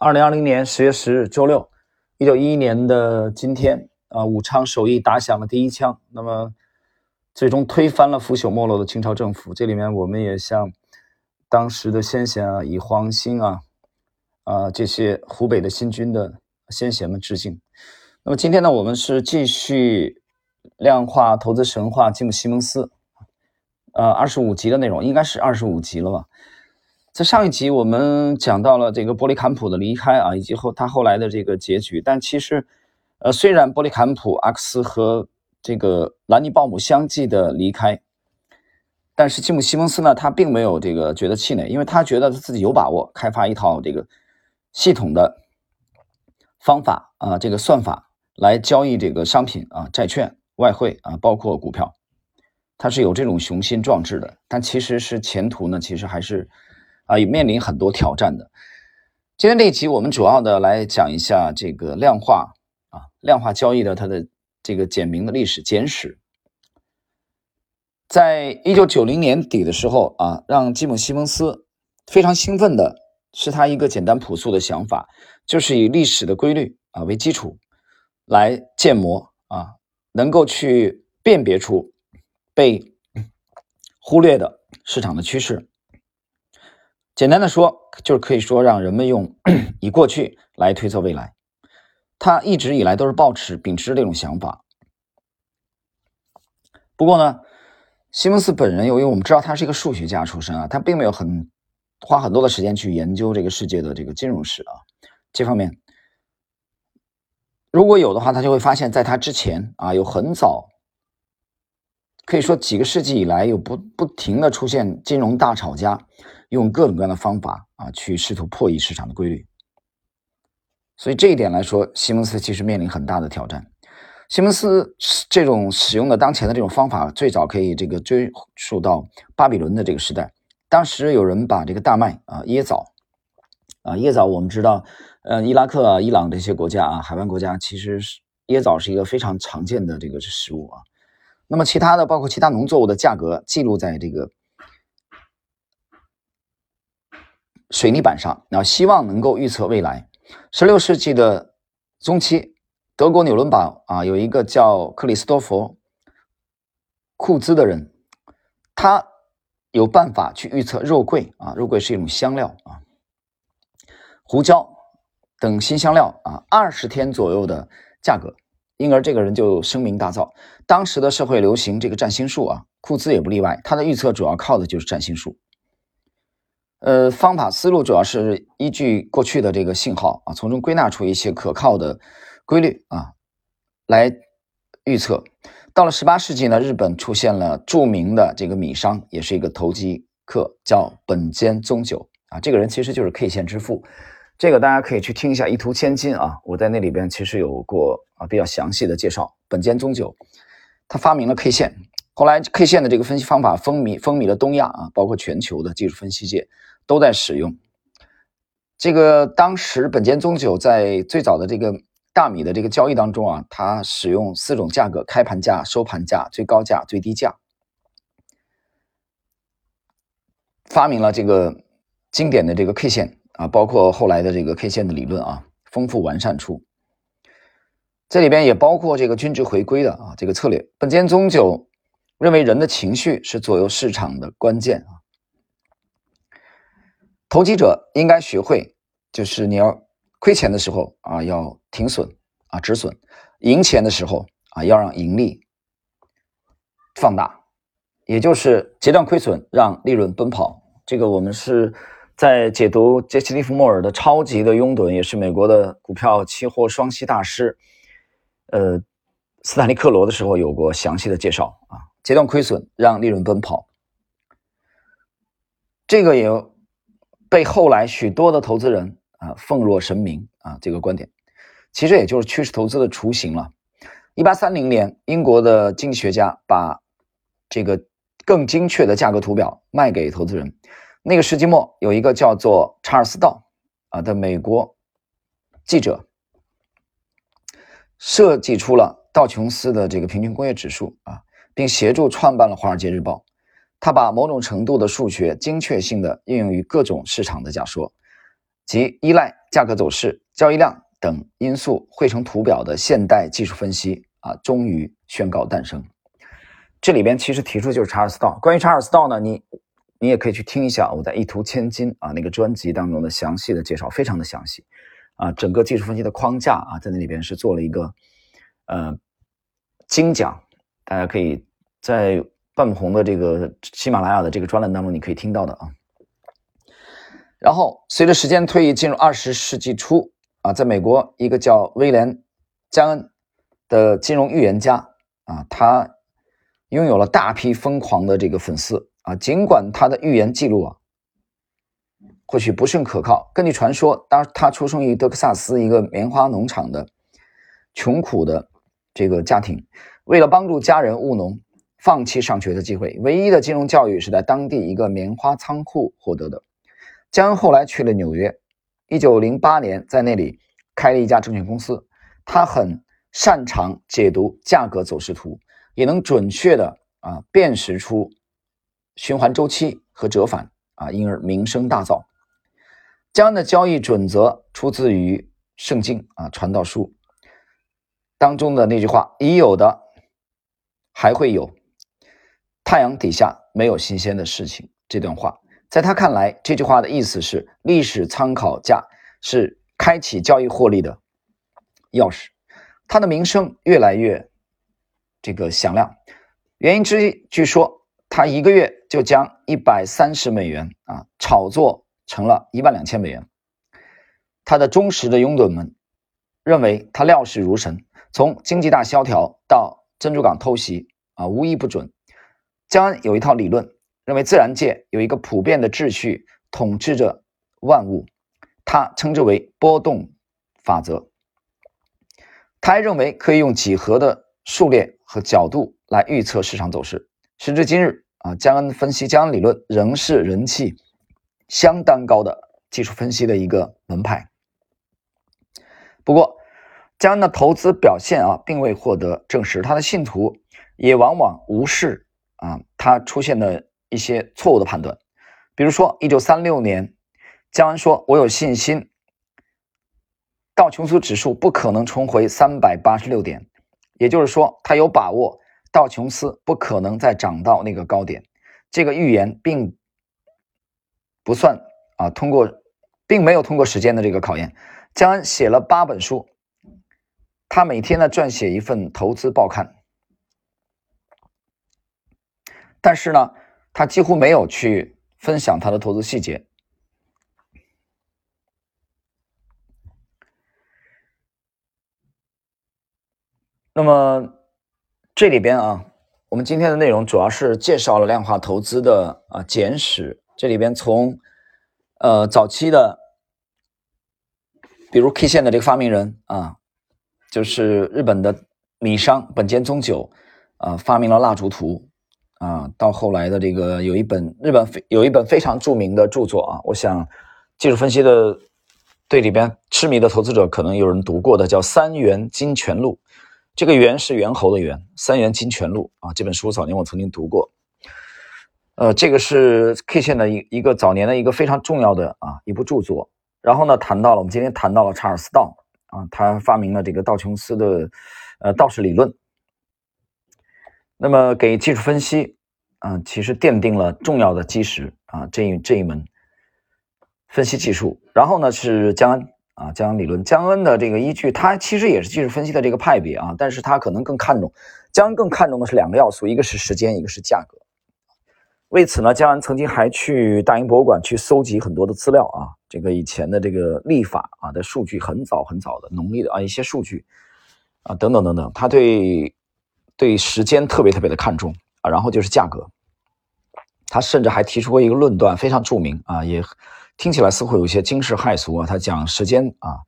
二零二零年十月十日，周六，一九一一年的今天啊，武昌首义打响了第一枪，那么最终推翻了腐朽没落的清朝政府。这里面我们也向当时的先贤啊，以黄兴啊啊这些湖北的新军的先贤们致敬。那么今天呢，我们是继续量化投资神话吉姆西蒙斯，呃，二十五集的内容，应该是二十五集了吧。在上一集我们讲到了这个波利坎普的离开啊，以及后他后来的这个结局。但其实，呃，虽然波利坎普、阿克斯和这个兰尼鲍姆相继的离开，但是吉姆·西蒙斯呢，他并没有这个觉得气馁，因为他觉得他自己有把握开发一套这个系统的方法啊，这个算法来交易这个商品啊、债券、外汇啊，包括股票，他是有这种雄心壮志的。但其实是前途呢，其实还是。啊，也面临很多挑战的。今天这一集，我们主要的来讲一下这个量化啊，量化交易的它的这个简明的历史简史。在一九九零年底的时候啊，让吉姆·西蒙斯非常兴奋的是他一个简单朴素的想法，就是以历史的规律啊为基础来建模啊，能够去辨别出被忽略的市场的趋势。简单的说，就是可以说让人们用 以过去来推测未来。他一直以来都是抱持秉持这种想法。不过呢，西蒙斯本人由于我们知道他是一个数学家出身啊，他并没有很花很多的时间去研究这个世界的这个金融史啊这方面。如果有的话，他就会发现，在他之前啊，有很早，可以说几个世纪以来，有不不停的出现金融大炒家。用各种各样的方法啊，去试图破译市场的规律。所以这一点来说，西蒙斯其实面临很大的挑战。西蒙斯这种使用的当前的这种方法，最早可以这个追溯到巴比伦的这个时代。当时有人把这个大麦啊、椰枣啊、椰枣，我们知道，呃，伊拉克啊、伊朗这些国家啊，海湾国家其实是椰枣是一个非常常见的这个食物啊。那么其他的，包括其他农作物的价格，记录在这个。水泥板上，然后希望能够预测未来。十六世纪的中期，德国纽伦堡啊，有一个叫克里斯多弗库兹的人，他有办法去预测肉桂啊，肉桂是一种香料啊，胡椒等新香料啊，二十天左右的价格，因而这个人就声名大噪。当时的社会流行这个占星术啊，库兹也不例外，他的预测主要靠的就是占星术。呃，方法思路主要是依据过去的这个信号啊，从中归纳出一些可靠的规律啊，来预测。到了十八世纪呢，日本出现了著名的这个米商，也是一个投机客，叫本间宗久啊。这个人其实就是 K 线之父，这个大家可以去听一下《一图千金》啊，我在那里边其实有过啊比较详细的介绍。本间宗久，他发明了 K 线，后来 K 线的这个分析方法风靡风靡了东亚啊，包括全球的技术分析界。都在使用这个。当时本间宗久在最早的这个大米的这个交易当中啊，他使用四种价格：开盘价、收盘价、最高价、最低价，发明了这个经典的这个 K 线啊，包括后来的这个 K 线的理论啊，丰富完善出。这里边也包括这个均值回归的啊这个策略。本间宗久认为人的情绪是左右市场的关键啊。投机者应该学会，就是你要亏钱的时候啊，要停损啊止损；赢钱的时候啊，要让盈利放大，也就是截断亏损，让利润奔跑。这个我们是在解读杰西·利弗莫尔的《超级的拥趸》，也是美国的股票期货双栖大师，呃，斯坦利·克罗的时候有过详细的介绍啊。截断亏损，让利润奔跑，这个也。被后来许多的投资人啊奉若神明啊，这个观点其实也就是趋势投资的雏形了。一八三零年，英国的经济学家把这个更精确的价格图表卖给投资人。那个世纪末，有一个叫做查尔斯道啊的美国记者设计出了道琼斯的这个平均工业指数啊，并协助创办了《华尔街日报》。他把某种程度的数学精确性的应用于各种市场的假说，即依赖价格走势、交易量等因素汇成图表的现代技术分析啊，终于宣告诞生。这里边其实提出就是查尔斯道。关于查尔斯道呢，你你也可以去听一下我在《一图千金》啊那个专辑当中的详细的介绍，非常的详细啊。整个技术分析的框架啊，在那里边是做了一个呃精讲，大家可以在半红的这个喜马拉雅的这个专栏当中，你可以听到的啊。然后随着时间推移，进入二十世纪初啊，在美国一个叫威廉·加恩的金融预言家啊，他拥有了大批疯狂的这个粉丝啊。尽管他的预言记录啊，或许不甚可靠。根据传说，当他出生于德克萨斯一个棉花农场的穷苦的这个家庭，为了帮助家人务农，放弃上学的机会，唯一的金融教育是在当地一个棉花仓库获得的。江恩后来去了纽约，一九零八年在那里开了一家证券公司。他很擅长解读价格走势图，也能准确的啊辨识出循环周期和折返啊，因而名声大噪。江恩的交易准则出自于圣经啊《传道书》当中的那句话：“已有的还会有，太阳底下没有新鲜的事情。”这段话。在他看来，这句话的意思是，历史参考价是开启交易获利的钥匙。他的名声越来越这个响亮，原因之一，据说他一个月就将一百三十美元啊炒作成了一万两千美元。他的忠实的拥趸们认为他料事如神，从经济大萧条到珍珠港偷袭啊，无一不准。江恩有一套理论。认为自然界有一个普遍的秩序统治着万物，他称之为波动法则。他还认为可以用几何的数列和角度来预测市场走势。时至今日啊，江恩分析江恩理论仍是人气相当高的技术分析的一个门派。不过，江恩的投资表现啊，并未获得证实，他的信徒也往往无视啊他出现的。一些错误的判断，比如说，一九三六年，江恩说：“我有信心，道琼斯指数不可能重回三百八十六点，也就是说，他有把握道琼斯不可能再涨到那个高点。”这个预言并不算啊，通过，并没有通过时间的这个考验。江恩写了八本书，他每天呢撰写一份投资报刊，但是呢。他几乎没有去分享他的投资细节。那么这里边啊，我们今天的内容主要是介绍了量化投资的啊简史。这里边从呃早期的，比如 K 线的这个发明人啊，就是日本的米商本间宗久啊，发明了蜡烛图。啊，到后来的这个有一本日本非有一本非常著名的著作啊，我想技术分析的对里边痴迷的投资者可能有人读过的，叫《三元金泉录》。这个“猿”是猿猴的“猿”，《三元金泉录》啊，这本书早年我曾经读过。呃，这个是 K 线的一一个早年的一个非常重要的啊一部著作。然后呢，谈到了我们今天谈到了查尔斯道啊，他发明了这个道琼斯的呃道氏理论。那么给技术分析啊，其实奠定了重要的基石啊，这一这一门分析技术。然后呢是将啊，江恩理论，江恩的这个依据，它其实也是技术分析的这个派别啊，但是他可能更看重江恩更看重的是两个要素，一个是时间，一个是价格。为此呢，江恩曾经还去大英博物馆去搜集很多的资料啊，这个以前的这个历法啊的数据，很早很早的农历的啊一些数据啊等等等等，他对。对时间特别特别的看重啊，然后就是价格，他甚至还提出过一个论断，非常著名啊，也听起来似乎有一些惊世骇俗啊。他讲时间啊，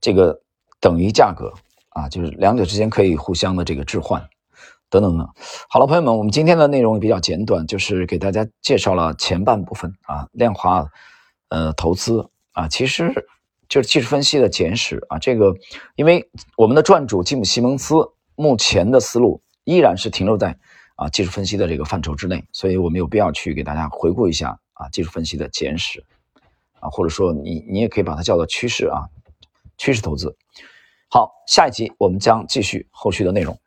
这个等于价格啊，就是两者之间可以互相的这个置换，等等等。好了，朋友们，我们今天的内容比较简短，就是给大家介绍了前半部分啊，量化呃投资啊，其实就是技术分析的简史啊。这个因为我们的撰主吉姆西蒙斯。目前的思路依然是停留在啊技术分析的这个范畴之内，所以我们有必要去给大家回顾一下啊技术分析的简史。或者说你你也可以把它叫做趋势啊，趋势投资。好，下一集我们将继续后续的内容。